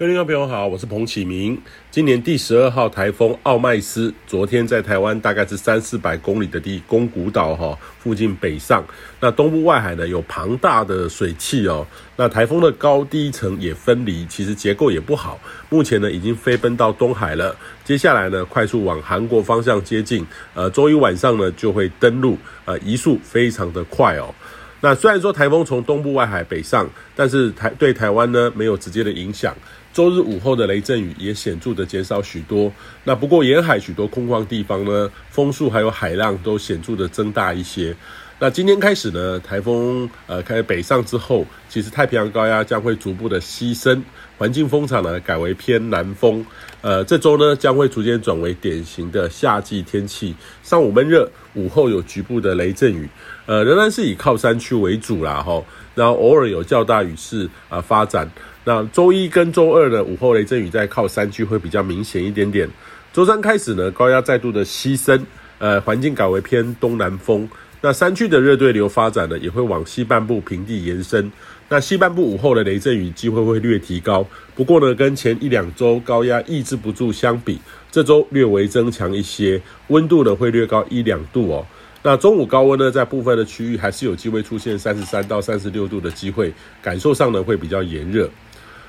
各位听众朋友好，我是彭启明。今年第十二号台风奥麦斯，昨天在台湾大概是三四百公里的地宫古岛哈附近北上。那东部外海呢有庞大的水汽哦。那台风的高低层也分离，其实结构也不好。目前呢已经飞奔到东海了，接下来呢快速往韩国方向接近。呃，周一晚上呢就会登陆，呃，移速非常的快哦。那虽然说台风从东部外海北上，但是台对台湾呢没有直接的影响。周日午后的雷阵雨也显著的减少许多。那不过沿海许多空旷地方呢，风速还有海浪都显著的增大一些。那今天开始呢，台风呃开始北上之后，其实太平洋高压将会逐步的西伸，环境风场呢改为偏南风。呃，这周呢将会逐渐转为典型的夏季天气，上午闷热，午后有局部的雷阵雨。呃，仍然是以靠山区为主啦，吼，然后偶尔有较大雨势啊、呃、发展。那周一跟周二呢，午后雷阵雨在靠山区会比较明显一点点。周三开始呢，高压再度的西伸，呃，环境改为偏东南风。那山区的热对流发展呢，也会往西半部平地延伸。那西半部午后的雷阵雨机会会略提高，不过呢，跟前一两周高压抑制不住相比，这周略微增强一些，温度呢会略高一两度哦。那中午高温呢，在部分的区域还是有机会出现三十三到三十六度的机会，感受上呢会比较炎热。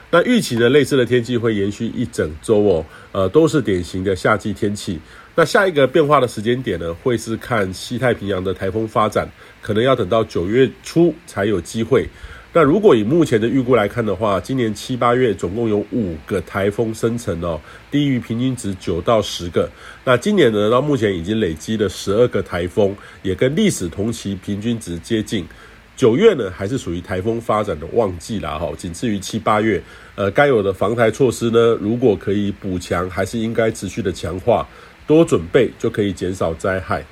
那预期呢，类似的天气会延续一整周哦，呃，都是典型的夏季天气。那下一个变化的时间点呢，会是看西太平洋的台风发展，可能要等到九月初才有机会。那如果以目前的预估来看的话，今年七八月总共有五个台风生成哦，低于平均值九到十个。那今年呢，到目前已经累积了十二个台风，也跟历史同期平均值接近。九月呢，还是属于台风发展的旺季啦，哈，仅次于七八月。呃，该有的防台措施呢，如果可以补强，还是应该持续的强化，多准备就可以减少灾害。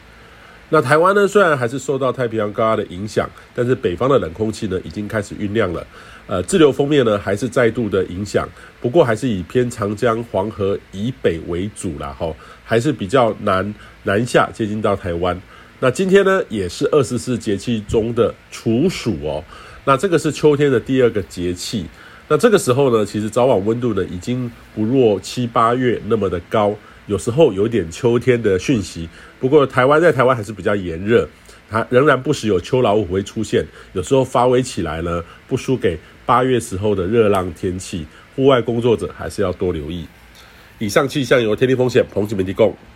那台湾呢，虽然还是受到太平洋高压的影响，但是北方的冷空气呢，已经开始酝酿了。呃，自流锋面呢，还是再度的影响，不过还是以偏长江、黄河以北为主啦，哈，还是比较难南下接近到台湾。那今天呢，也是二十四节气中的处暑哦。那这个是秋天的第二个节气。那这个时候呢，其实早晚温度呢，已经不若七八月那么的高。有时候有点秋天的讯息，不过台湾在台湾还是比较炎热，它仍然不时有秋老虎会出现，有时候发威起来呢，不输给八月时候的热浪天气，户外工作者还是要多留意。以上气象由天气风险彭启明提供。